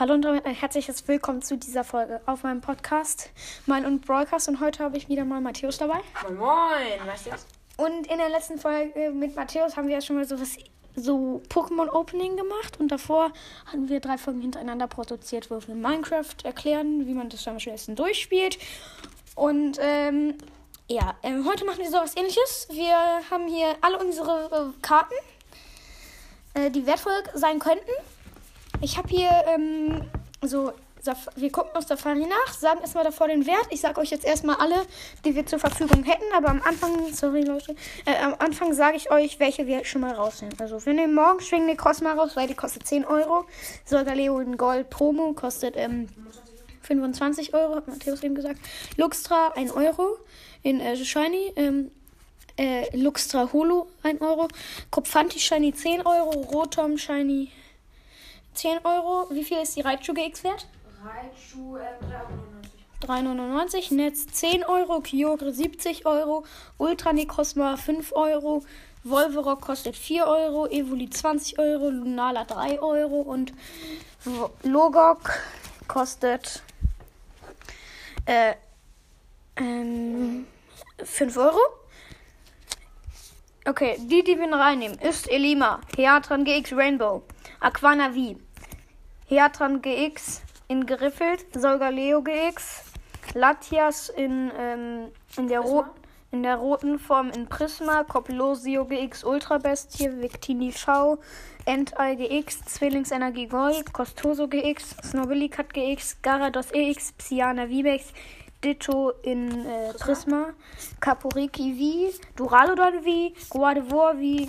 Hallo und damit ein herzliches Willkommen zu dieser Folge auf meinem Podcast, mein und Broadcast. Und heute habe ich wieder mal Matthäus dabei. Moin Moin, das? Und in der letzten Folge mit Matthäus haben wir ja schon mal so was so Pokémon Opening gemacht und davor hatten wir drei Folgen hintereinander produziert, wo wir Minecraft erklären, wie man das am schnellsten durchspielt. Und ähm, ja, ähm, heute machen wir sowas ähnliches. Wir haben hier alle unsere äh, Karten, äh, die wertvoll sein könnten. Ich habe hier ähm, so, wir gucken auf Safari nach, sagen erstmal davor den Wert. Ich sage euch jetzt erstmal alle, die wir zur Verfügung hätten, aber am Anfang, sorry Leute, äh, am Anfang sage ich euch, welche wir schon mal rausnehmen. Also wir nehmen morgen schwingen die Cosma raus, weil die kostet 10 Euro. Solgaleo in Gold Promo kostet ähm, 25 Euro, hat Matthäus eben gesagt. Luxtra 1 Euro in äh, Shiny. Ähm, äh, Luxtra Holo 1 Euro. Kopfanti Shiny 10 Euro. Rotom Shiny 10 Euro. Wie viel ist die Raichu GX wert? Raichu ähm, 3,99. 399. Netz 10 Euro. Kyogre 70 Euro. Ultra Necrozma 5 Euro. Volverock kostet 4 Euro. Evoli 20 Euro. Lunala 3 Euro. Und Logok kostet äh, ähm, 5 Euro. Okay, die, die wir reinnehmen, ist Elima, Heatran GX Rainbow, Aquana V, Heatran GX in geriffelt, Solgaleo GX, Latias in, ähm, in, der in der roten Form in Prisma, Coplosio GX Ultra Bestie, Victini V, Entei GX, Zwillingsenergie Gold, Costoso GX, Snobilicat GX, Garados EX, Psyana Vibex, Ditto in äh, Prisma, Caporiki V, Duraludon V, Guardevor V,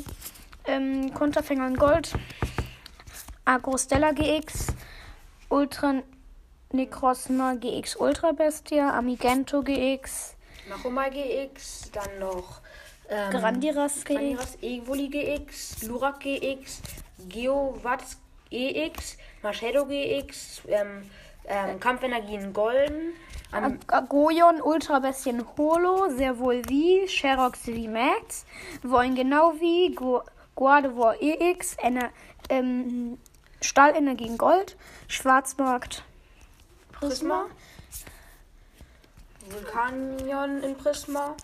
ähm, Konterfänger in Gold, Agrostella GX, Ultra Necrozma GX Ultra Bestia, Amigento GX, Nachoma GX, dann noch ähm, Grandiras GX, Grandiras Evoli GX, Lurak GX, Geowatz EX, Machedo GX, ähm, ähm, Kampfenergien Golden, Ag- Agoyon Ultra Bestien Holo, sehr wohl wie, Sherox V Max, wollen genau wie, Gu- Guardevor EX, Ener ähm, Stahlenergie in Gold, Schwarzmarkt Prisma, Vulkanion in Prisma,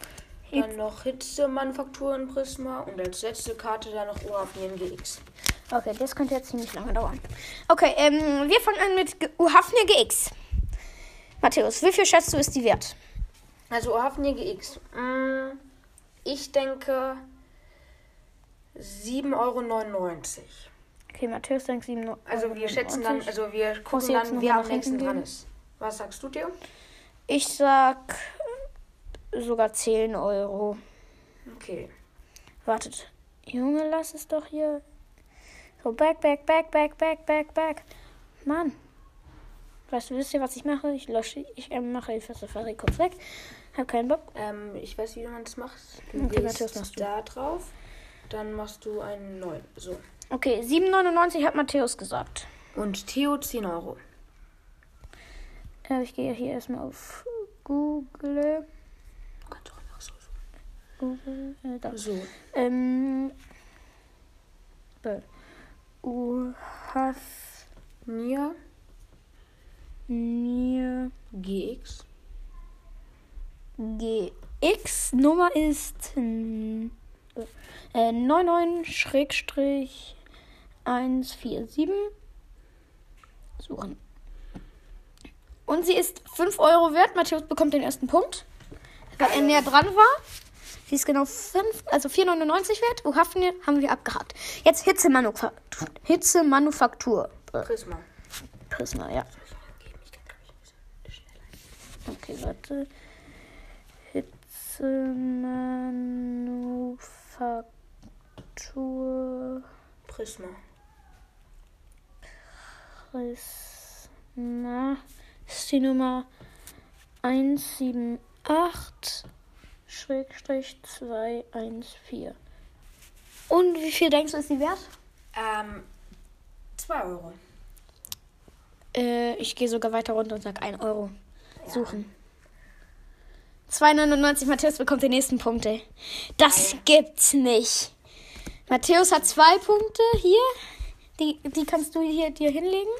dann noch Hitze-Manufaktur in Prisma und als letzte Karte dann noch Oafnien GX. Okay, das könnte jetzt ziemlich lange dauern. Okay, ähm, wir fangen an mit Uhafnir GX. Matthäus, wie viel schätzt du ist die wert? Also Oafnien GX. Mm, ich denke 7,99 Euro. Okay, Matthäus denkt 7 Also wir schätzen dann, also wir gucken dann, wer am nächsten trinken dran ist. Was sagst du, Theo? Ich sag sogar 10 Euro. Okay. Wartet. Junge, lass es doch hier. So, back, back, back, back, back, back, back. Mann. Weißt du, wisst ihr, was ich mache? Ich lösche, ich ähm, mache die Safari kurz weg. Hab keinen Bock. Ähm, ich weiß, wie man das macht. Du Okay, gehst Matthias, machst du. da drauf, dann machst du einen neuen. So. Okay, 7,99 hat Matthäus gesagt. Und Theo 10 Euro. Äh, ich gehe hier erstmal auf Google. Kannst du auch noch so? Google, äh, da. So. Ähm, Uhaf. Nia. Nia. GX. GX Nummer ist äh, 99-Schrägstrich 147 suchen. Und sie ist 5 Euro wert. Matthäus bekommt den ersten Punkt, weil er näher dran war. Sie ist genau 5, also 4,99 wert. Wo haben wir, haben wir abgehakt. Jetzt Hitzemanufaktur. Hitzemanufaktur. Äh, Prisma. Prisma, ja. Okay, warte. Hitze Manufaktur. Prisma. Prisma ist die Nummer 178-214. Und wie viel denkst du ist die wert? Ähm, 2 Euro. Äh, ich gehe sogar weiter runter und sag 1 Euro. Suchen. 2,99. Matthäus bekommt die nächsten Punkte. Das gibt's nicht. Matthäus hat zwei Punkte hier. Die, die kannst du hier dir hinlegen.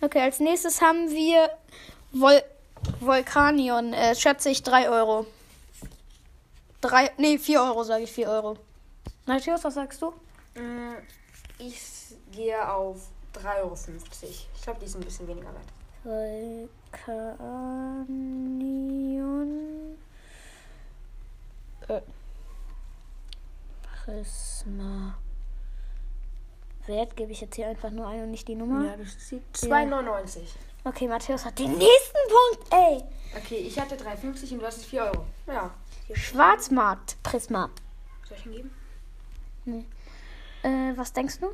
Okay, als nächstes haben wir Vol Volcanion. Äh, schätze ich 3 Euro. 3, nee, 4 Euro sage ich, 4 Euro. Matthias, was sagst du? Mm, Ich gehe auf 3,50 Euro. Ich glaube, die ist ein bisschen weniger wert. Volcanion. Äh. Prisma. Wert gebe ich jetzt hier einfach nur ein und nicht die Nummer. Ja, das sieht 2,99. Okay, Matthäus hat den nächsten Punkt, ey. Okay, ich hatte 3,50 und du hast es 4 Euro. Ja. Schwarzmarkt Prisma. Soll ich ihn geben? Äh, was denkst du?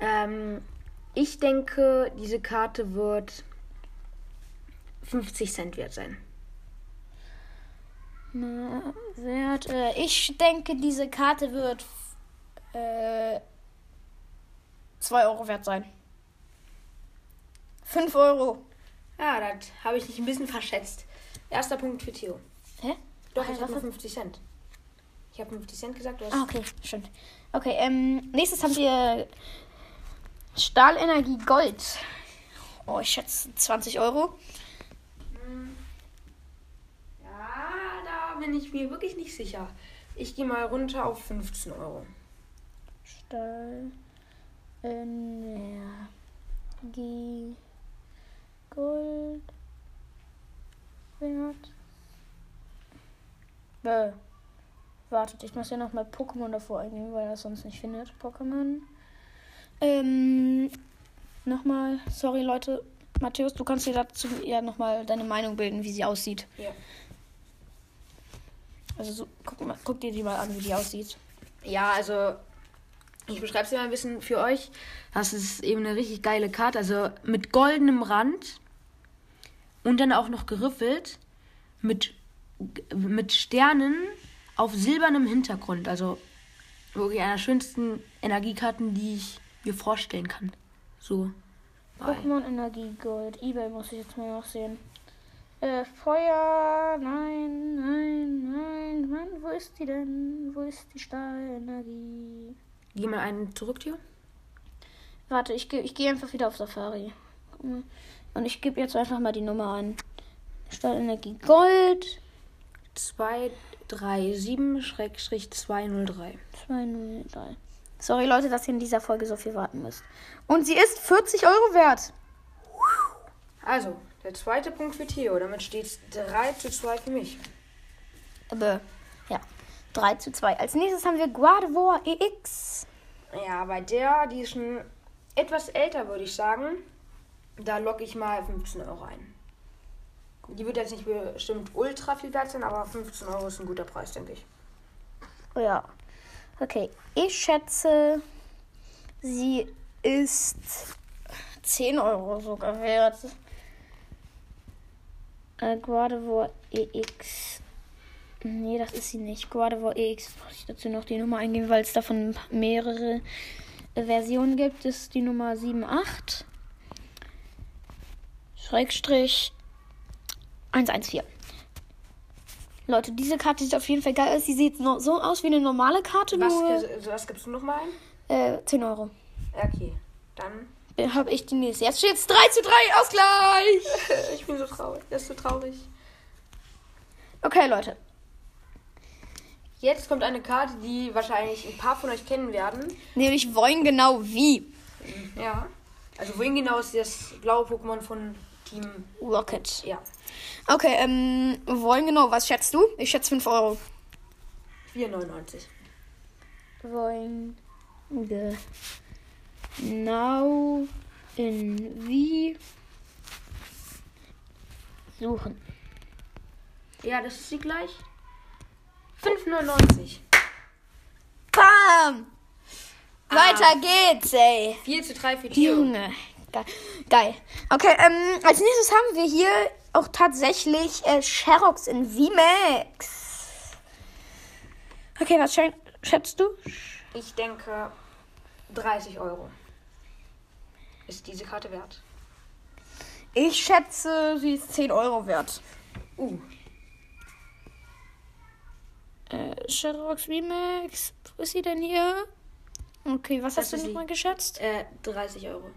Ähm, ich denke, diese Karte wird 50 Cent wert sein. Na, Wert. Äh, ich denke, diese Karte wird äh, 2 Euro wert sein. 5 Euro. Ja, das habe ich dich ein bisschen verschätzt. Erster Punkt für Theo. Hä? Doch, Ah, ich habe was- nur 50 Cent. Ich habe 50 Cent gesagt, Ah, okay, stimmt. Okay, ähm, nächstes haben wir Stahlenergie Gold. Oh, ich schätze 20 Euro. Ja, da bin ich mir wirklich nicht sicher. Ich gehe mal runter auf 15 Euro. Stahlenergie Gold. Wert. Äh, wartet, ich muss ja noch mal Pokémon davor eingeben, weil er sonst nicht findet. Pokémon. Ähm, nochmal, sorry Leute. Matthäus, du kannst dir dazu ja nochmal deine Meinung bilden, wie sie aussieht. Ja. Also so, guck, mal, guck dir die mal an, wie die aussieht. Ja, also ich beschreibe es dir mal ein bisschen für euch. Das ist eben eine richtig geile Karte. Also mit goldenem Rand und dann auch noch geriffelt mit, mit Sternen auf silbernem Hintergrund. Also wirklich einer der schönsten Energiekarten, die ich mir vorstellen kann. So. Pokémon Energie Gold. Ebay muss ich jetzt mal noch sehen. Äh, Feuer. Nein, nein, nein. Mann, wo ist die denn? Wo ist die Stahlenergie? Geh mal einen zurück, Theo. Warte, ich, ich gehe einfach wieder auf Safari. Und ich gebe jetzt einfach mal die Nummer ein. Stahlenergie Gold. 237-203. 203. Sorry, Leute, dass ihr in dieser Folge so viel warten müsst. Und sie ist 40 Euro wert. Also, der zweite Punkt für Theo. Damit steht es 3 zu 2 für mich. Aber. 3 zu 2. Als nächstes haben wir Guardevore EX. Ja, bei der, die ist schon etwas älter, würde ich sagen. Da locke ich mal 15 Euro ein. Die wird jetzt nicht bestimmt ultra viel wert sein, aber 15 Euro ist ein guter Preis, denke ich. Oh ja. Okay, ich schätze, sie ist 10 Euro sogar wert. Äh, Guardevore EX. Nee, das ist sie nicht. Guardevore EX. Muss ich dazu noch die Nummer eingeben, weil es davon mehrere äh, Versionen gibt. Das ist die Nummer 78. Schrägstrich 114. Leute, diese Karte sieht auf jeden Fall geil aus. Sie sieht so aus wie eine normale Karte, Was, nur also, was gibst du nochmal ein? äh, 10 Euro. Okay, dann. Habe ich die nächste. Jetzt steht es 3 zu 3 Ausgleich. Ich bin so traurig. Das ist so traurig. Okay, Leute. Jetzt kommt eine Karte, die wahrscheinlich ein paar von euch kennen werden. Nämlich wollen genau wie. Ja. Also wohin genau ist das blaue Pokémon von Team. Rocket. Ja. Okay, ähm, wollen genau. Was schätzt du? Ich schätze 5 Euro. 4,99. Wollen genau in wie suchen. Ja, das ist sie gleich. 5,99. Bam! Weiter geht's, ey. 4 zu 3 für Theo. Junge. Geil. Geil. Okay, ähm, als nächstes haben wir hier auch tatsächlich äh, Sherox in VMAX. Okay, was schä- schätzt du? Ich denke 30 Euro. Ist diese Karte wert? Ich schätze, sie ist 10 Euro wert. Uh, Äh, Sherox VMAX. Wo ist sie denn hier? Okay, was Das hast du nochmal geschätzt? äh, 30 Euro.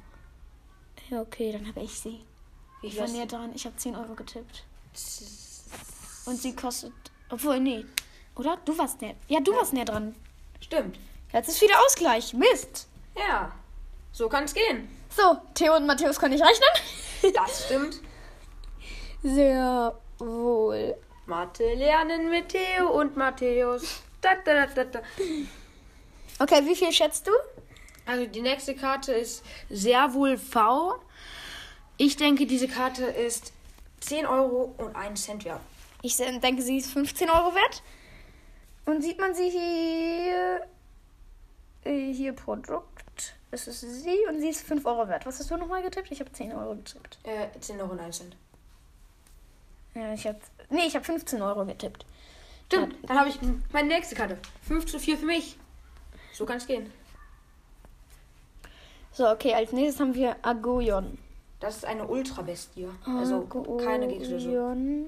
Ja, okay, dann habe ich sie. Wie Ich war hast näher dran. Ich habe 10 Euro getippt. Und sie kostet. Obwohl, nee. Oder? Du warst näher. Ja, du warst näher dran. Stimmt. Jetzt ist wieder Ausgleich. Mist. Ja. So kann es gehen. So, Theo und Matthäus können nicht rechnen. Das stimmt. Sehr wohl. Mathe lernen mit Theo und Matthäus. Da, da, da, da, da. Okay, wie viel schätzt du? Also die nächste Karte ist sehr wohl V. Ich denke, diese Karte ist 10 Euro und 1 Cent wert. Ich denke, sie ist 15 Euro wert. Und sieht man sie hier. äh, Hier Produkt. Das ist sie und sie ist 5 Euro wert. Was hast du nochmal getippt? Ich habe 10 Euro getippt. Äh, 10 Euro und 1 Cent. Ja, ich hab. Nee, ich habe 15 Euro getippt. Stimmt, dann habe ich meine nächste Karte. 5 zu 4 für mich. So kann es gehen. So, okay, als nächstes haben wir Agoyon. Das ist eine Ultra-Bestie. Also keine Gegenstöße. Agoyon.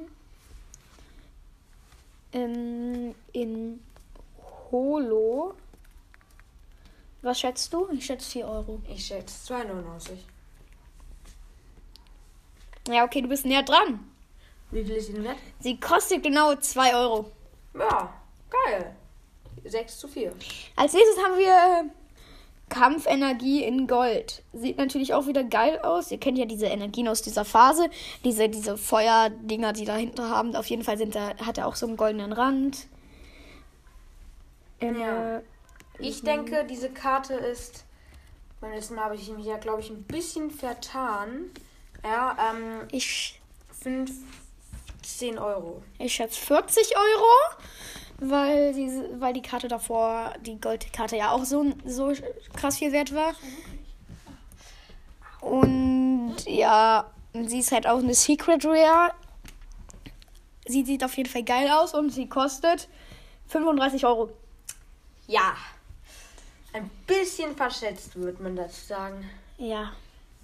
In, in Holo. Was schätzt du? Ich schätze 4 Euro. Ich schätze 2,99. Ja, okay, du bist näher dran. Wie viel ist sie denn wert? Sie kostet genau 2 Euro. Ja, geil. 6 zu 4. Als nächstes haben wir Kampfenergie in Gold. Sieht natürlich auch wieder geil aus. Ihr kennt ja diese Energien aus dieser Phase. Diese, diese Feuerdinger, die dahinter haben. Auf jeden Fall sind da, hat er auch so einen goldenen Rand. Ähm, Ja. Ich denke, diese Karte ist. Beim letzten Mal habe ich mich ja, glaube ich, ein bisschen vertan. Ja, ähm, Ich, 15 Euro. ich schätze 40 Euro. Weil, diese, weil die Karte davor, die Goldkarte ja auch so, so krass viel wert war. Und ja, sie ist halt auch eine Secret Rare. Sie sieht auf jeden Fall geil aus und sie kostet 35 Euro. Ja. Ein bisschen verschätzt, würde man dazu sagen. Ja.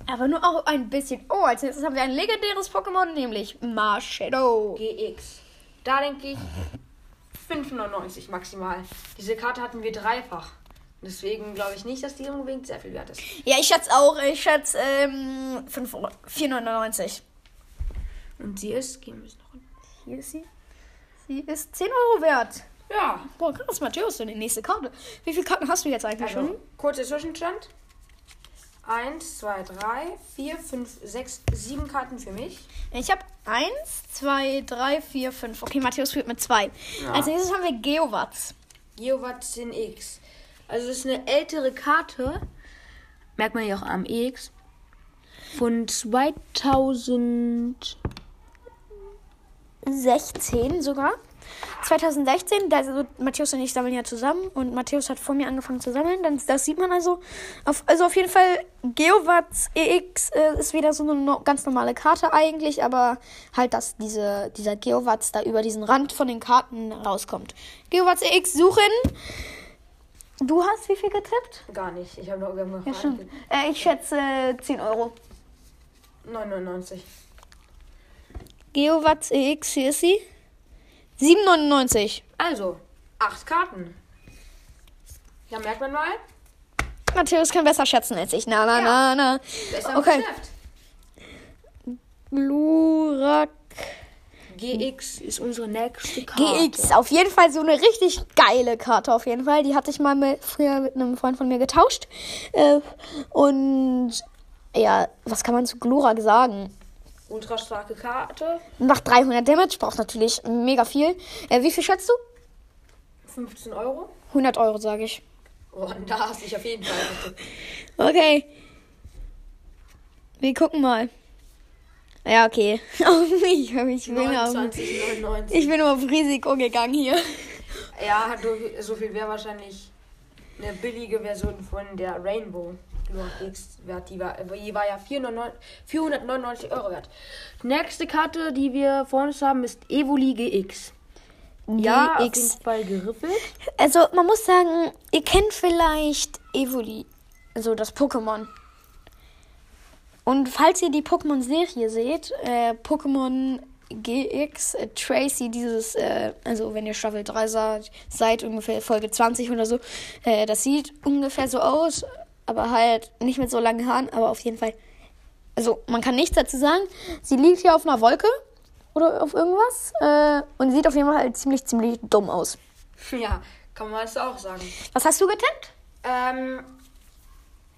Aber nur auch ein bisschen. Oh, als nächstes haben wir ein legendäres Pokémon, nämlich Marshadow. GX. Da denke ich 5,99 maximal. Diese Karte hatten wir dreifach. Deswegen glaube ich nicht, dass die unbedingt sehr viel wert ist. Ja, ich schätze auch. Ich schätze ähm, 5 Euro- 4,99. Und sie ist, gehen wir es noch hin. Hier ist sie. Sie ist 10 Euro wert. Ja. Boah, krass, Matthäus, die nächste Karte. Wie viele Karten hast du jetzt eigentlich Also, schon? kurzer Zwischenstand. 1, 2, 3, 4, 5, 6, 7 Karten für mich. Ich habe 1, 2, 3, 4, 5. Okay, Matthäus führt mit 2. Ja. Als nächstes haben wir Geowatts. Geowatt X. Also das ist eine ältere Karte. Merkt man ja auch am X. Von 2000. 16 sogar. 2016, da also Matthäus und ich sammeln ja zusammen und Matthäus hat vor mir angefangen zu sammeln. Dann, das sieht man also. Auf, also auf jeden Fall, Geowatts EX äh, ist wieder so eine no ganz normale Karte eigentlich, aber halt, dass diese, dieser Geowatts da über diesen Rand von den Karten rauskommt. Geowatts EX suchen. Du hast wie viel getippt? Gar nicht. Ich habe noch irgendwann Ja, stimmt. Äh, ich schätze 10 Euro. 99. Geowatts EX, hier ist sie. 7,99. Also, 8 Karten. Ja, merkt man mal. Matthäus kann besser schätzen als ich. Na, na, Ja. na, na. Besser Okay. Glurak GX ist unsere nächste Karte. GX. Auf jeden Fall so eine richtig geile Karte. Auf jeden Fall. Die hatte ich mal mit, früher mit einem Freund von mir getauscht. Äh, und ja, was kann man zu Glurak sagen? Ultra starke Karte. Macht 300 Damage, braucht natürlich mega viel. Äh, wie viel schätzt du? 15 Euro. 100 Euro, sage ich. Oh, da hast du dich auf jeden Fall. Okay. Wir gucken mal. Ja, okay. ich, ich, bin auf, 29,99. ich bin nur auf Risiko gegangen hier. Ja, so viel wäre wahrscheinlich eine billige Version von der Rainbow Glory X wert. Die war, die war ja 499 499 Euro wert. Nächste Karte, die wir vor uns haben, ist Evoli GX. Ja, auf jeden GX. Fall geriffelt. Also, man muss sagen, ihr kennt vielleicht Evoli, also das Pokémon. Und falls ihr die Pokémon-Serie seht, äh, Pokémon GX, äh, Tracy, dieses, äh, also wenn ihr Staffel 3 seid, seid, ungefähr Folge 20 oder so, äh, das sieht ungefähr so aus, aber halt nicht mit so langen Haaren, aber auf jeden Fall Also, man kann nichts dazu sagen. Sie liegt hier auf einer Wolke oder auf irgendwas. Äh, und sieht auf jeden Fall halt ziemlich, ziemlich dumm aus. Ja, kann man das auch sagen. Was hast du getippt? Ähm,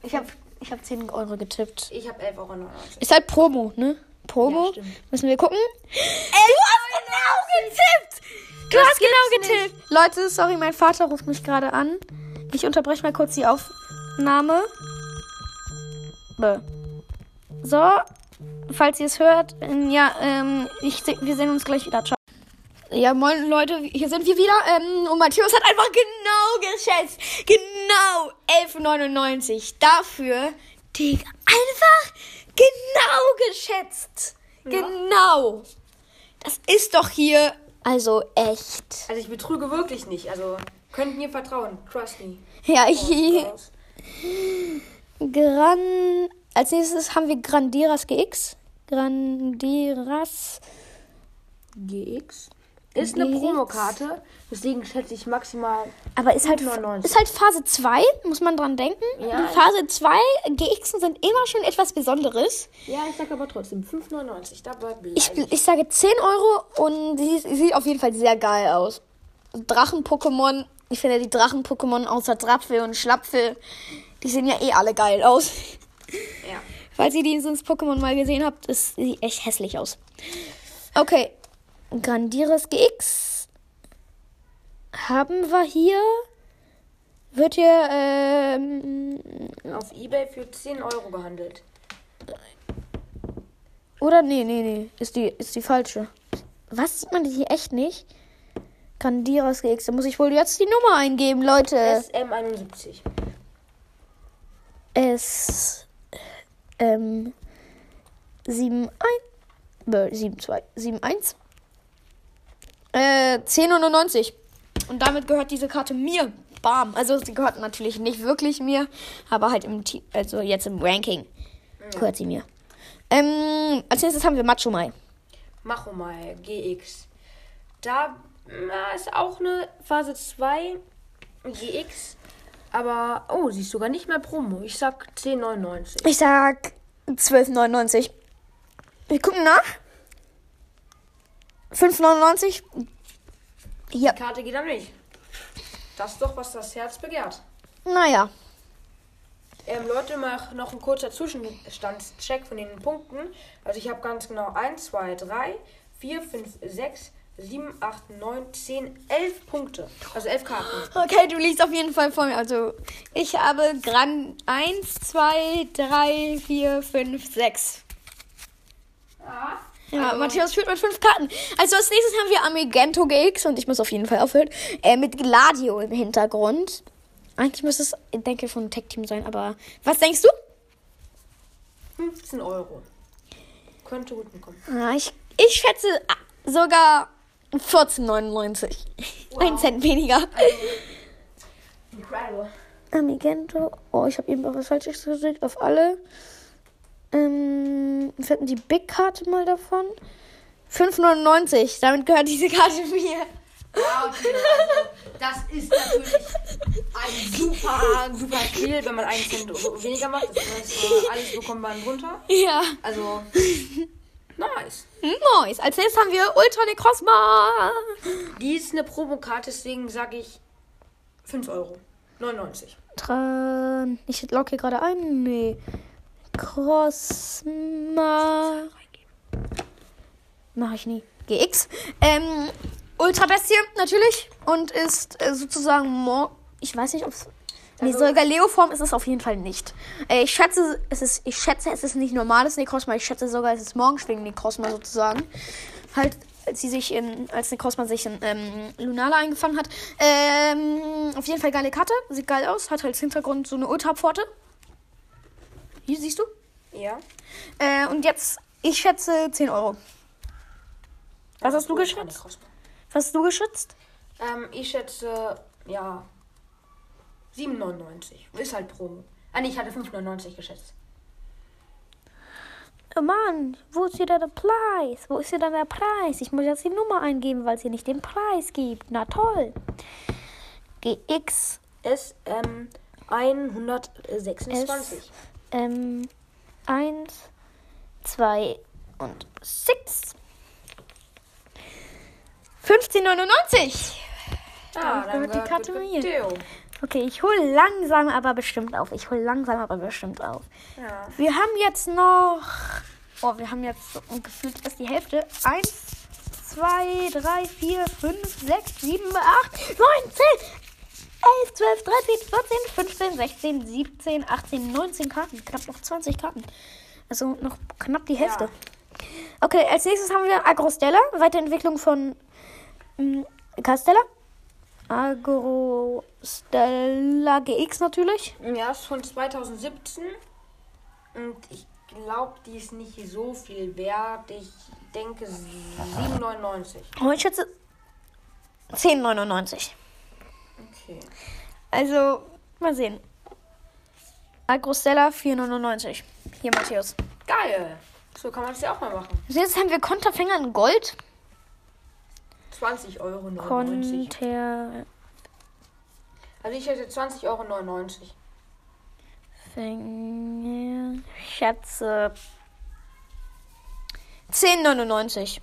Ich habe ich hab 10 Euro getippt. ich habe 11,99 Euro. Ist halt Promo, ne? Promo. Ja. Müssen wir gucken. Ey, du hast genau getippt! Du Das hast genau getippt. Leute, sorry, mein Vater ruft mich gerade an. Ich unterbreche mal kurz die Aufnahme. Bäh. So, falls ihr es hört, ähm, ja, ähm, ich, wir sehen uns gleich wieder. Ciao. Ja, moin Leute, hier sind wir wieder. Ähm, und Matthäus hat einfach genau geschätzt. Genau 11,99. Dafür, Digga, einfach genau geschätzt. Genau. Das ist doch hier, also echt. Also ich betrüge wirklich nicht. Also könnt mir vertrauen. Trust me. Ja, ich. Raus. Gran. Als nächstes haben wir Grandiras GX. Grandiras. GX. Ist eine. Promokarte. Deswegen schätze ich maximal. Aber ist halt, 99. ist halt Phase 2, muss man dran denken. Ja. Phase 2 GX sind immer schon etwas Besonderes. Ja, ich sag aber trotzdem 5,99. Dabei bleibe Ich, ich sage 10 Euro und sie sieht auf jeden Fall sehr geil aus. Drachen-Pokémon. Ich finde die Drachen-Pokémon außer Drapfel und Schlapfel, die sehen ja eh alle geil aus. Ja. Falls ihr dieses Pokémon mal gesehen habt, ist sie echt hässlich aus. Okay. Grandiras GX haben wir hier. Wird hier, ähm, Auf Ebay für 10 Euro gehandelt. oder nee, nee, nee, ist die, ist die falsche. Was sieht man die hier echt nicht? Grandiras GX, da muss ich wohl jetzt die Nummer eingeben, Leute. SM71. S, ähm, 71, äh, 72, 71, äh, 10,99. Und damit gehört diese Karte mir. Bam. Also sie gehört natürlich nicht wirklich mir, aber halt im Team, also jetzt im Ranking gehört sie mir. Ähm, als nächstes haben wir Macho Mai. Machomai GX. Da na, ist auch eine Phase 2 GX. Aber, oh, sie ist sogar nicht mehr Promo. Ich sag 10,99. Ich sag 12,99. Wir gucken nach. 5,99. Hier. Die Karte geht an mich. Das ist doch, was das Herz begehrt. Naja. Ähm, Leute, mach noch ein kurzer Zwischenstandscheck von den Punkten. Also ich habe ganz genau 1, 2, 3, 4, 5, 6, 7, 8, 9, 10, 11 Punkte. Also 11 Karten. Okay, du liegst auf jeden Fall vor mir. Also, ich habe Gran 1, 2, 3, 4, 5, 6. Ja, Also- Matthäus führt mit fünf Karten. Also als nächstes haben wir Amigento GX und ich muss auf jeden Fall aufhören. Äh, mit Gladio im Hintergrund. Eigentlich müsste es, ich denke, von Tech Team sein, aber was denkst du? 15 Euro. Könnte gut bekommen. Ah, ich, ich schätze ah, sogar 14,99. Ein Cent weniger. Incredible. Amigento. Oh, ich habe eben auch was Falsches gedrückt auf alle. Ähm, wir hatten die Big-Karte mal davon. 5,99. Damit gehört diese Karte mir. Ja, okay. Also, das ist natürlich ein super, super Spiel, wenn man einen Cent weniger macht. Das heißt, äh, alles bekommt man runter. Ja. Also, nice. Nice. Als nächstes haben wir Ultra Necrozma. Die ist eine Promokarte, deswegen sage ich 5 Euro. 99. Tran. Ich logge hier gerade ein. Nee. Crossma. Mach ich nie. GX. Ähm, Ultra Bestie natürlich. Und ist äh, sozusagen Mo Ich weiß nicht, ob es. Nee, Also- sogar Leoform ist es auf jeden Fall nicht. Äh, ich schätze, es ist, ich schätze, es ist nicht normales Necrozma. Ich schätze sogar, es ist Morgenschwingen Necrozma sozusagen. Halt, als sie sich in, als Necrozma sich in ähm, Lunala eingefangen hat. Ähm, auf jeden Fall geile Karte. Sieht geil aus. Hat halt als Hintergrund so eine Ultra-Pforte. Hier siehst du. Ja. Äh, und jetzt, ich schätze 10 Euro. Was hast du geschätzt? Was hast du geschätzt? Ähm, ich schätze, ja, 7,99. Ist halt Promo. Ah, nee, ich hatte 5,99 geschätzt. Oh Mann, wo ist hier denn der Preis? Wo ist hier denn der Preis? Ich muss jetzt die Nummer eingeben, weil es hier nicht den Preis gibt. Na toll. GX SM 126. ähm, 1 2 und 6. 15,99. Ah, dann gehört die Karte mir. Okay, ich hole langsam, aber bestimmt auf. Ich hole langsam, aber bestimmt auf. Ja. Wir haben jetzt noch. Oh, wir haben jetzt so gefühlt erst die Hälfte. 1, 2, 3, 4, 5, 6, 7, 8, 9, 10, 11, 12, 13, 14, 15, 16, 17, 18, 19 Karten. Knapp noch 20 Karten. Also noch knapp die Hälfte. Ja. Okay, als nächstes haben wir Agrostella. Weiterentwicklung von ähm, Castella. Agrostella GX natürlich. Ja, ist von 2017. Und ich glaube, die ist nicht so viel wert. Ich denke 7,99. Oh, ich schätze 10,99. Okay. Also, mal sehen. Agrostella 4,99. Hier, Matthäus. Geil. So kann man es ja auch mal machen. Jetzt haben wir Konterfänger in Gold. 20 Euro 99. Konterfänger. Also ich hätte 20 Euro 99. Schätze. 10,99.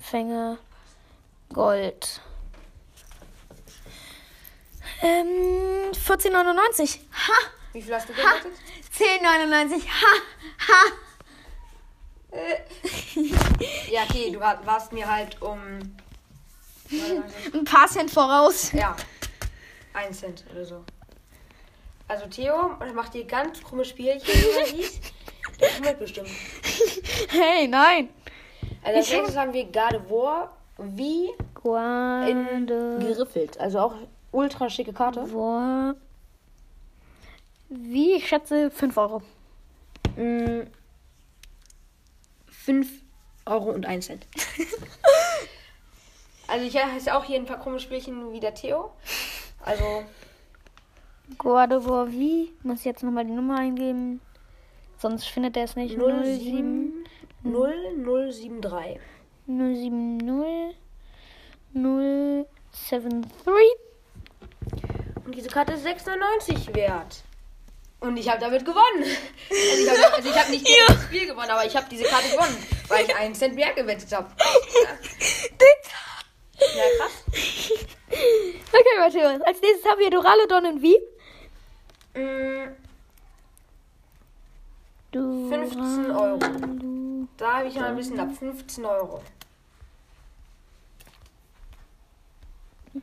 Fänge. Gold. Ähm, 14,99. Ha! Wie viel hast du gewettet? 10,99. Ha! Ha! Ja, okay, du war- warst mir halt um. Ein paar Cent voraus. Ja. 1 Cent oder so. Also Theo macht hier ganz krumme Spielchen, wie. Der schummelt bestimmt. Hey, nein. Also als nächstes haben wir Gardevoir wie in geriffelt. Also auch ultra schicke Karte. Wie? Ich schätze 5 Euro. 5 Euro und 1 Cent. also ich habe auch hier ein paar krumme Spielchen wie der Theo. Also wie? Muss ich jetzt nochmal die Nummer eingeben? Sonst findet er es nicht. 07 07 0073. 070 073. Und diese Karte ist 6,99 wert. Und ich habe damit gewonnen. Also ich habe also hab nicht das Spiel gewonnen, aber ich habe diese Karte gewonnen, weil ich einen Cent mehr gewettet habe. Ja, krass. Okay, Matthäus. Als nächstes haben wir Doralodon in wie? Mm, Du 15 Euro. Da habe ich mal ein bisschen ab. 15 Euro.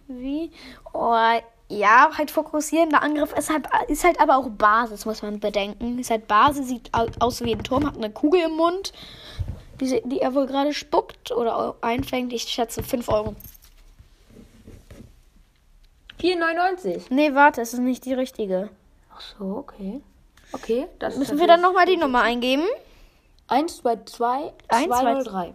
Wie? Oh, ja, halt fokussierender Angriff ist halt, ist halt aber auch Basis, muss man bedenken. Ist halt Basis, sieht au- aus wie ein Turm, hat eine Kugel im Mund, die, die er wohl gerade spuckt oder einfängt. Ich schätze 5 Euro. 4,99. Nee, warte, es ist nicht die richtige. Ach so, okay. Okay, das Müssen wir dann nochmal die Nummer eingeben? 1, 2, 2, Eins, zwei, 203.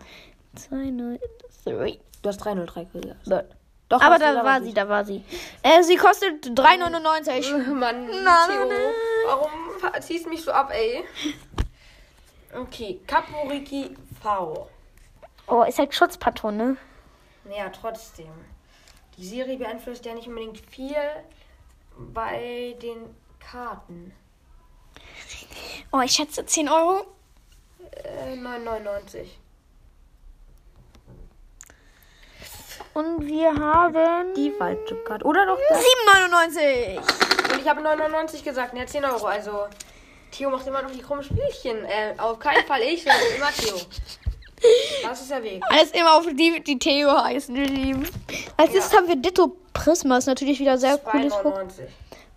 203. Du hast 303 gesagt. Doch, aber da war sie, da war sie. Äh, sie kostet 3,99. Mann, Na, Theo, na, warum ziehst du mich so ab, ey? Okay, Kaporiki V. Oh, ist halt Schutzpatron, ne? Naja, trotzdem. Die Serie beeinflusst ja nicht unbedingt viel bei den Karten. Oh, ich schätze 10 Euro. Äh, 9,99. Und wir haben Die falsche Karte. Oder doch das? 7,99. Und ich habe 9,99 gesagt. Ja, 10 Euro. Also, Theo macht immer noch die krummen Spielchen. Äh, auf keinen Fall ich, sondern immer Theo. Das ist der Weg. Alles immer auf die, die Theo heißen, wir lieben. Als nächstes haben wir Ditto Prisma. Ist natürlich wieder sehr cooles Po- 2,99.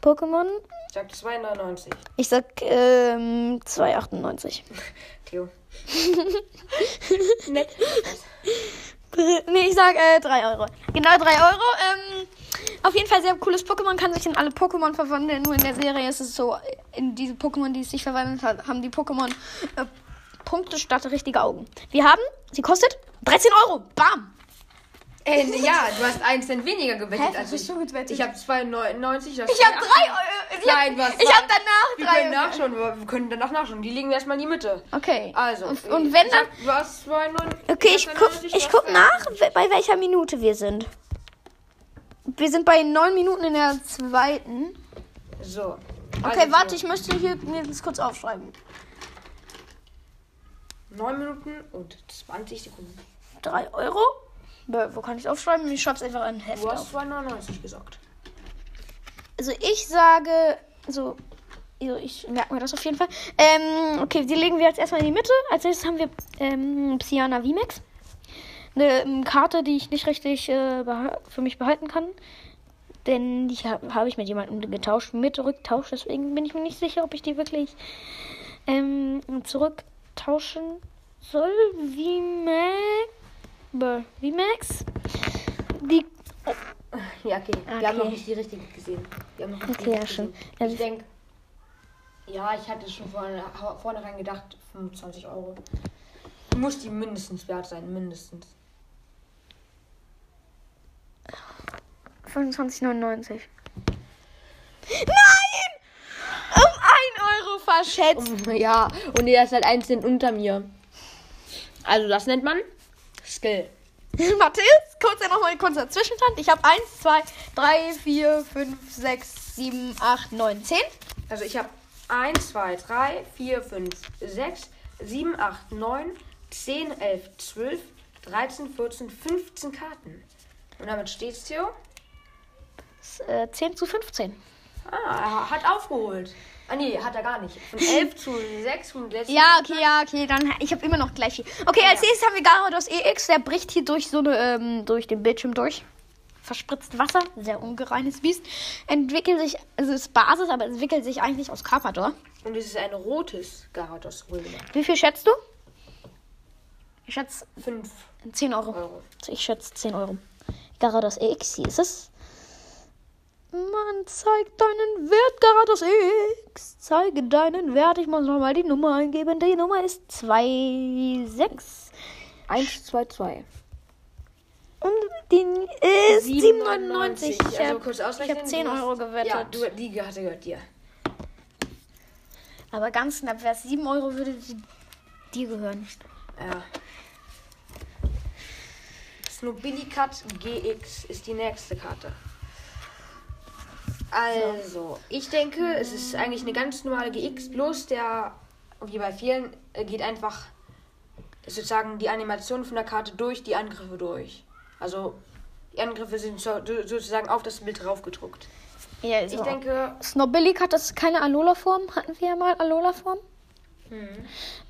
Pokémon. Ich sag 2,99. Ich sag ähm, 2,98. Theo. Nett. Sag äh, 3 Euro. Genau 3 Euro. Ähm, auf jeden Fall sehr cooles Pokémon. Kann sich in alle Pokémon verwandeln. Nur in der Serie ist es so, in diese Pokémon, die es sich verwandelt hat, haben die Pokémon äh, Punkte statt richtige Augen. Wir haben, sie kostet 13 Euro. Bam. Äh, ja, du hast 1 Cent weniger gewettet Hä, was als ich. du gewettet? Ich habe 2,99. das Ich habe 3 2,98. Euro. Nein, hast ich zwei. hab danach Wir 3 können Euro. nachschauen, wir wir können danach nachschauen. Die liegen erstmal in die Mitte. Okay. Also. Und, und wenn dann. Du hast 2,99. Okay, ich guck, ich guck nach, bei welcher Minute wir sind. Wir sind bei 9 Minuten in der zweiten. So. Okay, Also, warte, ich möchte hier mir das kurz aufschreiben. 9 Minuten und 20 Sekunden. 3 Euro. Wo kann ich aufschreiben? Ich schreibe es einfach in Heft Du auf. hast 2,99 gesagt. Also ich sage, so, also ich merke mir das auf jeden Fall. Ähm, okay, die legen wir jetzt erstmal in die Mitte. Als nächstes haben wir ähm, Psyana VMAX. Eine ähm, Karte, die ich nicht richtig äh, für mich behalten kann. Denn die habe hab ich mit jemandem getauscht, mit Rücktausch. Deswegen bin ich mir nicht sicher, ob ich die wirklich ähm, zurücktauschen soll. VMAX. Bö, VMAX. Die Ja, okay. Wir Okay. haben noch nicht die richtige gesehen. Wir haben noch nicht Okay, die ja, schon. gesehen. Ich denke, ja, ich hatte schon vorne, vornherein gedacht, 25 Euro. Muss die mindestens wert sein, mindestens. 25,99. Nein! Um 1 Euro verschätzt. Ja, und er ist halt ein Cent unter mir. Also das nennt man Skill. Mathilde, kurz ja nochmal ein kurzer Zwischenstand. Ich habe 1, 2, 3, 4, 5, 6, 7, 8, 9, 10. Also ich habe 1, 2, 3, 4, 5, 6, 7, 8, 9, 10, 11, 12, 13, 14, 15 Karten. Und damit steht's, Theo. Das, ist, äh, 10 zu 15. Ah, er hat aufgeholt. Ah nee, hat er gar nicht. Von 11 zu 6 und letzten. Ja, okay, ja, okay, dann ich habe immer noch gleich viel. Okay, als Ja. nächstes haben wir Gyarados EX, der bricht hier durch so eine ähm, durch den Bildschirm durch. Verspritzt Wasser, sehr ungereines Biest. Entwickelt sich, also ist Basis, aber entwickelt sich eigentlich aus Carpador. Und es ist ein rotes Garados wohlgemerkt. Wie viel schätzt du? Ich schätze 5 10 Euro. Euro. Ich schätze 10 Euro. Garados EX, hier ist es. Man zeigt deinen Wert, Garados EX. Zeige deinen Wert. Ich muss nochmal die Nummer eingeben. Die Nummer ist 26. 1, 2, 2. Und die ist 7,99. Ich Also habe kurz ausrechnen. hab 10 du hast- Euro gewettet. Ja, du, die Karte gehört dir. Aber ganz knapp wäre es 7 Euro, würde die dir gehören. Ja. Snobilicat GX ist die nächste Karte. Also, ich denke, es ist eigentlich eine ganz normale GX, bloß der, wie bei vielen, äh, geht einfach sozusagen die Animation von der Karte durch die Angriffe durch. Also, die Angriffe sind so, sozusagen auf das Bild draufgedruckt. Ja, Ich denke, Snobbillic hat das keine Alola-Form. Hatten wir ja mal Alola-Form.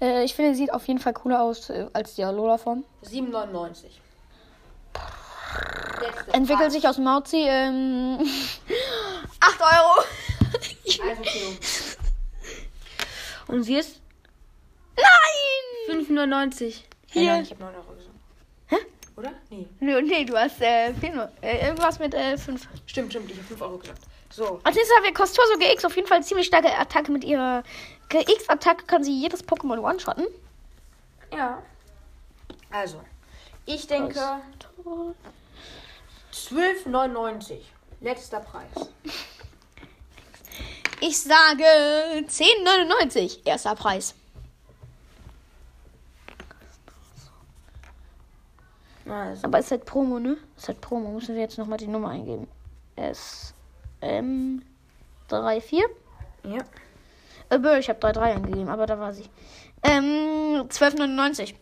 Äh, ich finde, sieht auf jeden Fall cooler aus äh, als die Alola-Form. 7,99. Letzte Entwickelt sich aus Mauzi. Ähm, 8 Euro. Und sie ist Nein! 5,99. Hier. Hey, nein, ich habe 9 Euro gesagt. Hä? Oder? Nee. Nee, nee, du hast äh, viel äh, irgendwas mit äh, 5. Stimmt, stimmt, ich habe 5 Euro gesagt. So. Als nächstes haben wir Costoso GX. Auf jeden Fall ziemlich starke Attacke. Mit ihrer GX-Attacke kann sie jedes Pokémon one-shotten. Ja. Also. Ich denke 12,99. Letzter Preis. Ich sage 10,99. Erster Preis. Also. Aber es ist halt Promo, ne? Es ist halt Promo. Müssen wir jetzt nochmal die Nummer eingeben. S M 34. Ja. Äh, ich habe 33 eingegeben, aber da war sie. Ähm, 12,99.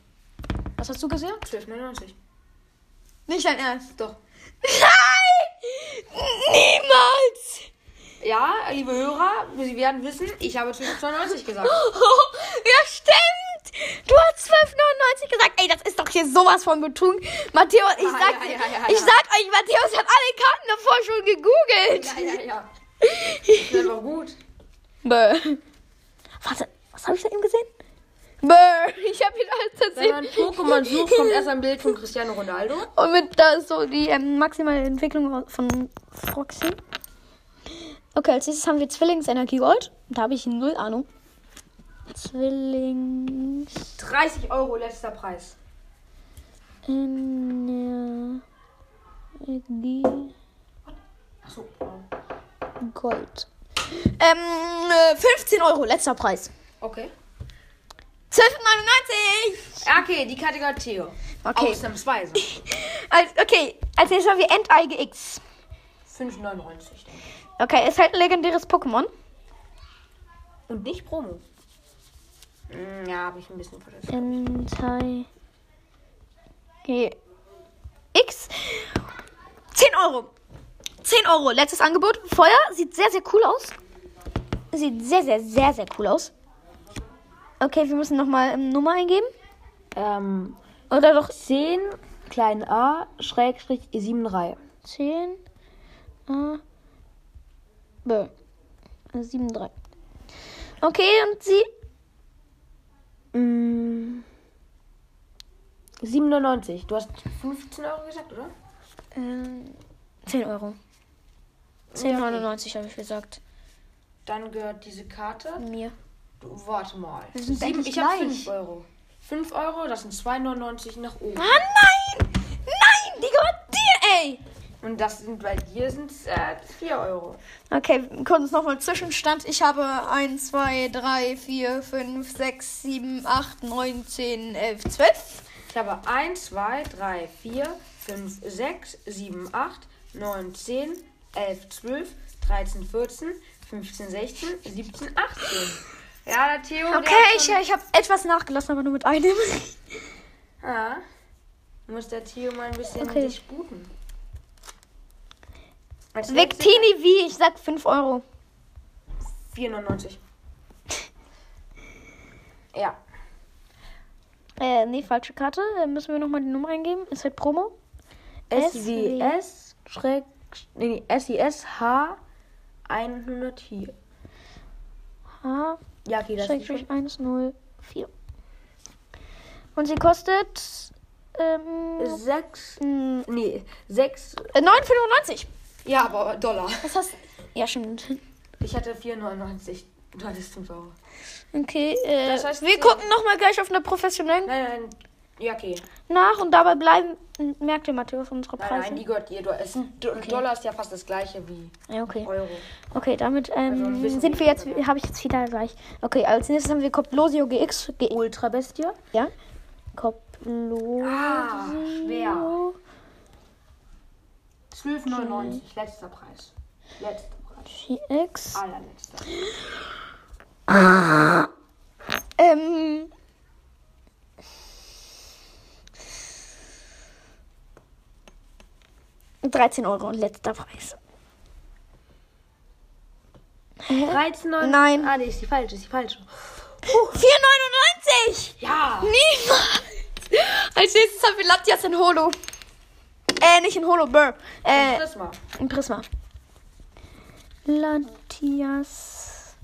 Was hast du gesehen? 12,99. Nicht dein Ernst. Doch. Nein! Niemals! Ja, liebe Hörer, Sie werden wissen, ich habe 12,99 gesagt. ja, stimmt! Du hast 12,99 gesagt. Ey, das ist doch hier sowas von Betrug. Matthäus, ich Ah, sag, ja, ja, ja, ich sag euch, Matthäus hat alle Karten davor schon gegoogelt. Ja, ja, ja. Das ist aber gut. Bö. Warte, was habe ich da eben gesehen? Bö, ich habe ihn alles Wenn man tatsächlich. Pokémon sucht, kommt erst ein Bild von Cristiano Ronaldo. Und mit da ist so die ähm, maximale Entwicklung von Froxy. Okay, als nächstes haben wir Zwillingsenergie Gold. Da habe ich null Ahnung. Zwillings. 30 Euro letzter Preis. Energie Achso. Gold. Ähm, äh, 15 Euro, letzter Preis. Okay. 12,99! Okay, die gehört Theo. Okay. Ausnahmsweise. Als, okay, als nächstes haben wir Enteige X. 5,99 denke ich. Okay, ist halt ein legendäres Pokémon. Und nicht Promo. Hm, ja, habe ich ein bisschen vergessen. Hentai. X. 10 Euro. 10 Euro. Letztes Angebot. Feuer. Sieht sehr, sehr cool aus. Sieht sehr, sehr, sehr, sehr cool aus. Okay, wir müssen nochmal ähm, Nummer eingeben. Ähm, Oder doch 10 klein a Schrägstrich 73. 10. A. B. 7, 3. Okay, und sie. Mm, 97. Du hast 15 Euro gesagt, oder? Ähm, 10 Euro. 10,99 habe ich gesagt. Dann gehört diese Karte. Mir. Du, warte mal. Wir sind Sieben, ich habe gleich. 5 Euro. 5 Euro, das sind 2,99 nach oben. Ah, nein! Nein! Die gehört dir, ey! Und das sind bei dir sind äh, 4 Euro. Okay, kurz nochmal Zwischenstand. Ich habe 1, 2, 3, 4, 5, 6, 7, 8, 9, 10, 11, 12. Ich habe 1, 2, 3, 4, 5, 6, 7, 8, 9, 10, 11, 12, 13, 14, 15, 16, 17, 18. Ja, der Theo. der Okay, hat ich, schon- ich habe etwas nachgelassen, aber nur mit einem. Ja. Muss der Theo mal ein bisschen Okay. dich letztes Victini wie? Ich sag 5 Euro. 4,99. Ja. Äh, nee, falsche Karte. Dann müssen wir nochmal die Nummer eingeben. Ist halt Promo. SWS Schräg. Nee, SIS H 104. H. Ja, okay, das ist Schrägstrich 104. Und sie kostet. Ähm, 6. mh, Nee, 6. äh, 9,95. Ja, aber Dollar. Was hast Ja, stimmt. Ich hatte 4,99. Du hattest 5 Euro. Okay, äh, Das heißt, wir sie- gucken nochmal gleich auf einer professionellen Nein, nein. Ja, okay. nach und dabei bleiben. Merkt ihr, Matthäus, unsere Nein, Preise? nein, die gehört. Du- Es sind, Do- Dollar ist ja fast das gleiche wie ja, okay. Euro. Okay, damit Also ähm, bisschen sind wir jetzt, habe ich jetzt wieder gleich. Okay, als nächstes haben wir Coplosio GX. G Ultra Bestie. ja? Coplosio. Ah, schwer. 12,99. Letzter Preis. Letzter Preis. GX. Allerletzter. Ähm. Dreizehn Euro und letzter Preis. 13,99. Nein. Ah, nee, ist die falsche, ist die falsche. 4,99! Ja. Niemals! Als nächstes haben wir Latias in Holo. Äh, nicht in Holo, Burr. Äh, Prisma. in Prisma. Latias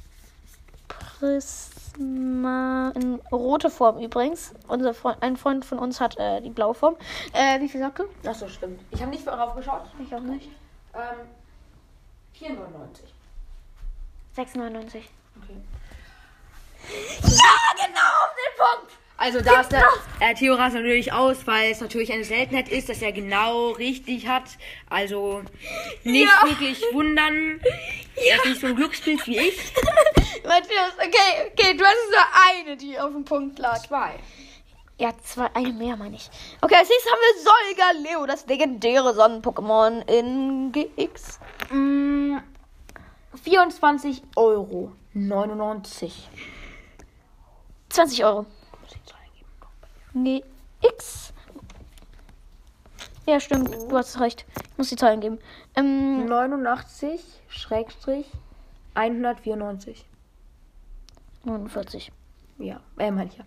Prisma in rote Form übrigens. Unser Freund, ein Freund von uns hat äh, die blaue Form. Äh, wie viel sagt du? Ach so, stimmt. Ich habe nicht darauf geschaut. Ich auch nicht. Ähm, 4,99. 6,99. Okay. Ja, genau! Also da ist der äh, Theo rast natürlich aus, weil es natürlich eine Seltenheit ist, dass er genau richtig hat. Also nicht Ja. wirklich wundern. Er ist nicht so ein Glücksbild wie ich. Matthias, okay, okay, du hast nur eine, die auf dem Punkt lag. Zwei. Ja, zwei, eine mehr meine ich. Okay, als nächstes haben wir Solgaleo, das legendäre Sonnen-Pokémon in GX. Mm, 24 Euro. 99. 20 Euro. Nee, X. Ja, stimmt, du hast recht. Ich muss die Zahlen geben. Ähm, 89 Schrägstrich 194. 49. Ja, äh, meine ich ja.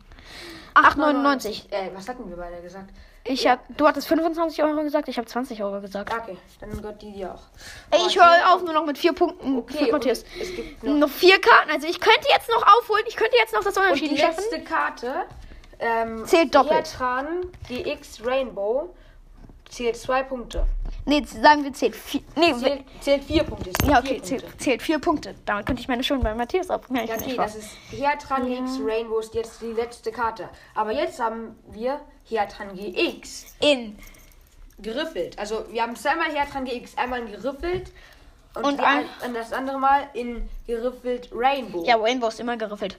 8,99. Äh, was hatten wir beide gesagt? Ich hab, du hattest 25 Euro gesagt, ich habe 20 Euro gesagt. Okay, dann gehört die dir auch. Ey, ich höre auf nur noch mit vier Punkten Okay, Matthias. es gibt noch Noch vier Karten. Also ich könnte jetzt noch aufholen. Ich könnte jetzt noch das die Unentschieden schaffen. letzte Karte ähm, Zählt doppelt. Hertran GX Rainbow zählt zwei Punkte. Nee, sagen wir zählt vier. Nee, Zählt, zählt vier Punkte. sind ja, vier okay, Punkte. zählt, zählt vier Punkte. Damit könnte ich meine schon bei Matthias abmerken. Ja, okay, das ist Hertran GX Rainbow ist jetzt die letzte Karte. Aber jetzt haben wir Hertran GX in. geriffelt. Also wir haben zweimal Hertran GX, einmal in geriffelt und, Und ein- und das andere Mal in geriffelt Rainbow. Ja, Rainbow ist immer geriffelt.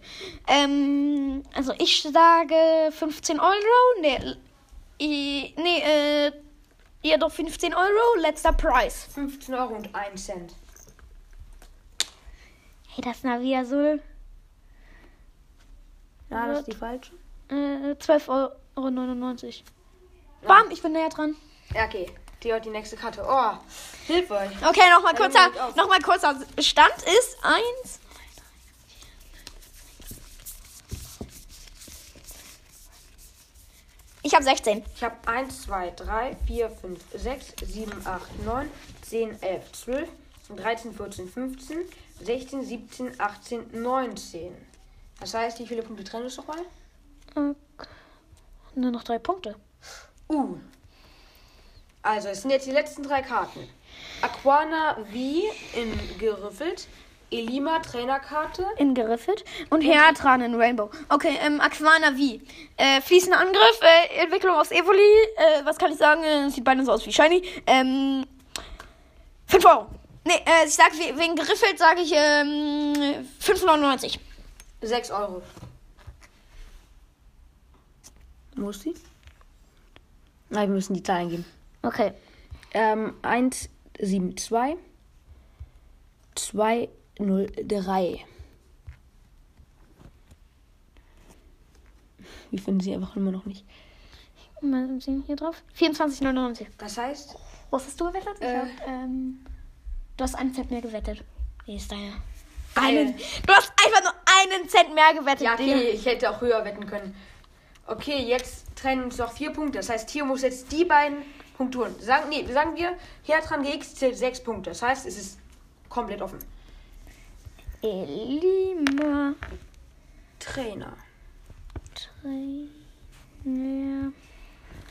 Ähm, also ich sage 15 Euro. Nee, nee, äh, ja doch 15 Euro. Letzter Preis. 15 Euro und 1 Cent. Hey, das Navi Azul. Ja, das ist die falsche. Äh, 12,99 Euro. Bam, ich bin näher dran. Ja, okay. Die hat die nächste Karte. Oh, hilf euch. Okay, nochmal kurzer, noch mal kurzer Stand ist 1. Ich habe 16. Ich habe 1, 2, 3, 4, 5, 6, 7, 8, 9, 10, 11, 12, 13, 14, 15, 16, 17, 18, 19. Das heißt, wie viele Punkte trennen uns nochmal? Okay. Nur noch drei Punkte. Uh. Also, es sind jetzt die letzten drei Karten. Aquana V in geriffelt. Elima Trainerkarte. In geriffelt. Und Heatran in Rainbow. Okay, ähm, Aquana wie? Äh, fließender Angriff, äh, Entwicklung aus Evoli. Äh, was kann ich sagen? Äh, sieht beide so aus wie Shiny. Ähm, 5 Euro. Nee, äh, ich sag we- wegen geriffelt, sage ich ähm, 5,99. 6 Euro. Muss die? Nein, wir müssen die Zahlen geben. Okay. Ähm, 1, 7, 2, 2, 0, 3. Wir finden sie einfach immer noch nicht. Mal sehen hier drauf. 24,99. Das heißt, Was hast du gewettet? Ich Äh. hab, ähm, du hast einen Cent mehr gewettet. Wie ist deine? Geil. Einen, du hast einfach nur einen Cent mehr gewettet. ja, okay, ich hätte auch höher wetten können. Okay, jetzt trennen uns noch vier Punkte. Das heißt, Tio muss jetzt die beiden Punkte holen. Sagen, nee, sagen wir, Hertran GX zählt sechs Punkte. Das heißt, es ist komplett offen. Elima Trainer. Trainer.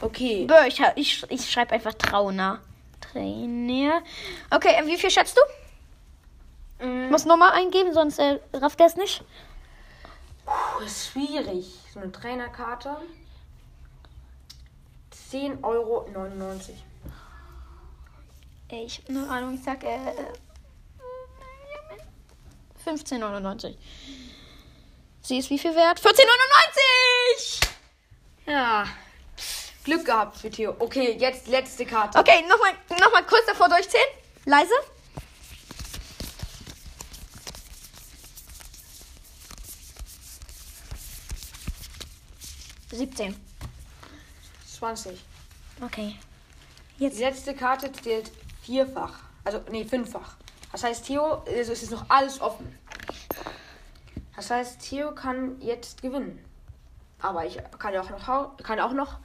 Okay. Bö, ich, ich, ich schreibe einfach Trauna. Trainer. Okay, äh, wie viel schätzt du? Mm, Muss Nummer eingeben, sonst äh, rafft er es nicht. Puh, ist schwierig. So eine Trainerkarte. 10,99 Euro. Ey, ich hab eine Ahnung, ich sag äh, 15,99. Sie ist wie viel wert? 14,99! Ja. Glück gehabt für Theo. Okay, jetzt letzte Karte. Okay, nochmal noch mal kurz davor durchzählen. Leise. Siebzehn. 20. Okay. Die letzte Karte zählt vierfach. Also, nee, fünffach. Das heißt, Theo, also es ist noch alles offen. Das heißt, Theo kann jetzt gewinnen. Aber ich kann ja auch noch, kann auch noch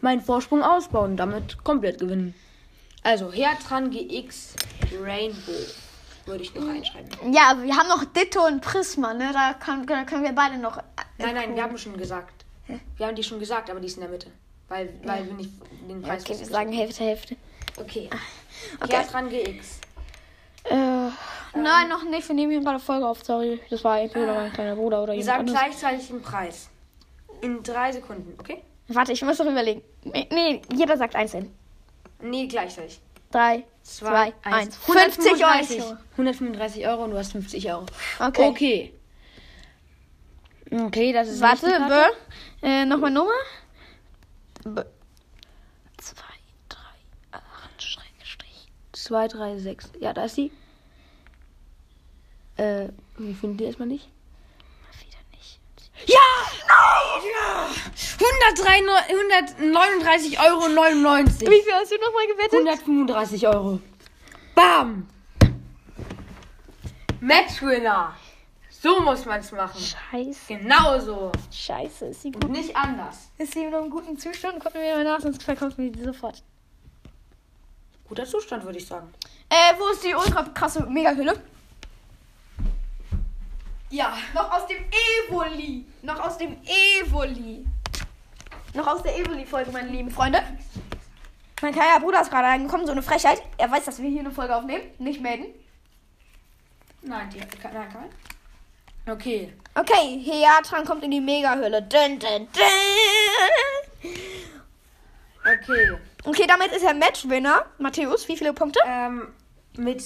meinen Vorsprung ausbauen, damit komplett gewinnen. Also, Hertran GX Rainbow würde ich noch reinschreiben. Ja, wir haben noch Ditto und Prisma, ne? Da, kann, da können wir beide noch. Nein, nein, wir haben schon gesagt. Wir haben die schon gesagt, aber die ist in der Mitte. Weil, weil wir nicht den Ja, Preis okay, wir sagen Hälfte, Hälfte. Okay. Okay. Hertran GX. Äh, nein, noch nicht. Wir nehmen hier gerade Folge auf. Sorry, das war entweder mein kleiner Bruder oder Wir jemand sagen anderes. gleichzeitig den Preis. In drei Sekunden, okay? Warte, ich muss noch überlegen. Nee, jeder sagt einzeln. Nee, gleichzeitig. Drei, zwei, Zwei, eins. eins. 50 135 Euro. 135 Euro und du hast 50 Euro. Okay. Okay. Okay, das ist Warte, nicht die Karte. B. Äh, nochmal Nummer. B. Zwei, drei, acht, Schrägstrich. 2, 3, 6. Ja, da ist sie. Äh, wir finden die erstmal nicht. Wieder nicht. Ja! Nein! Ja! 139 Euro 99. Wie viel hast du nochmal gewettet? 135 Euro. Bam! Matchwinner. So muss man es machen. Scheiße. Genau so. Scheiße, ist sie Und gut. nicht anders. Ist sie noch im guten Zustand? Gucken wir mal nach, sonst verkaufen wir die sofort. Guter Zustand, würde ich sagen. Äh, wo ist die ultra krasse Mega-Hülle? Ja, noch aus dem Evoli. Noch aus dem Evoli. Noch aus der Evoli-Folge, meine lieben Freunde. Mein kleiner Bruder ist gerade reingekommen, so eine Frechheit. Er weiß, dass wir hier eine Folge aufnehmen. Nicht melden. Nein, die, nein, kann Okay. Okay, Heatran kommt in die Mega-Hülle. Dun, dun, dun. Okay. Okay, damit ist er Matchwinner. Matthäus, wie viele Punkte? Ähm, mit.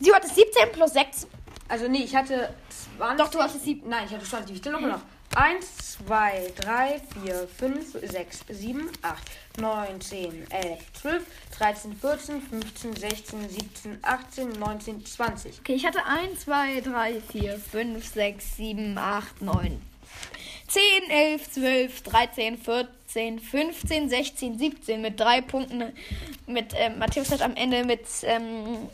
Du hattest 17 plus 6. Also, nee, ich hatte 20. Doch, du hattest 7. Nein, ich hatte 20. Ich zähle nochmal nach. 1, 2, 3, 4, 5, 6, 7, 8, 9, 10, 11, 12, 13, 14, 15, 16, 17, 18, 19, 20. Okay, ich hatte 1, 2, 3, 4, 5, 6, 7, 8, 9, 10, 11, 12, 13, 14, 15, 16, 17 mit drei Punkten. Mit ähm, Matthäus hat am Ende mit ähm,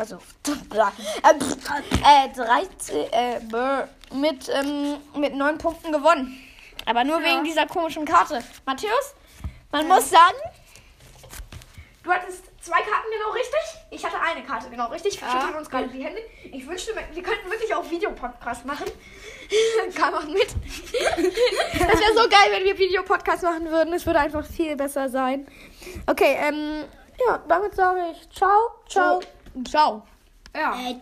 also äh, 13, äh, mit ähm, mit neun Punkten gewonnen. Aber nur Ja. wegen dieser komischen Karte. Matthäus, man muss sagen, du hattest zwei Karten genau richtig. Ich hatte eine Karte genau richtig. Wir Ja. schütteln uns gerade die Hände. Ich wünschte, wir könnten wirklich auch Videopodcast machen. Kann man mit. Das wäre so geil, wenn wir Videopodcast machen würden. Es würde einfach viel besser sein. Okay, ähm, ja, damit sage ich ciao, ciao, ciao. Ja. Äh.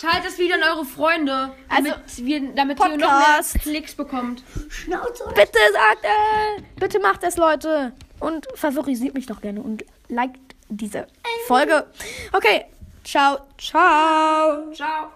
Teilt das Video an eure Freunde, damit, Also, wir, damit ihr noch mehr. Klicks bekommt. Schnauze. Bitte sagt, äh, bitte macht es, Leute. Und favorisiert mich doch gerne und liked diese Folge. Okay, ciao, ciao. Ciao.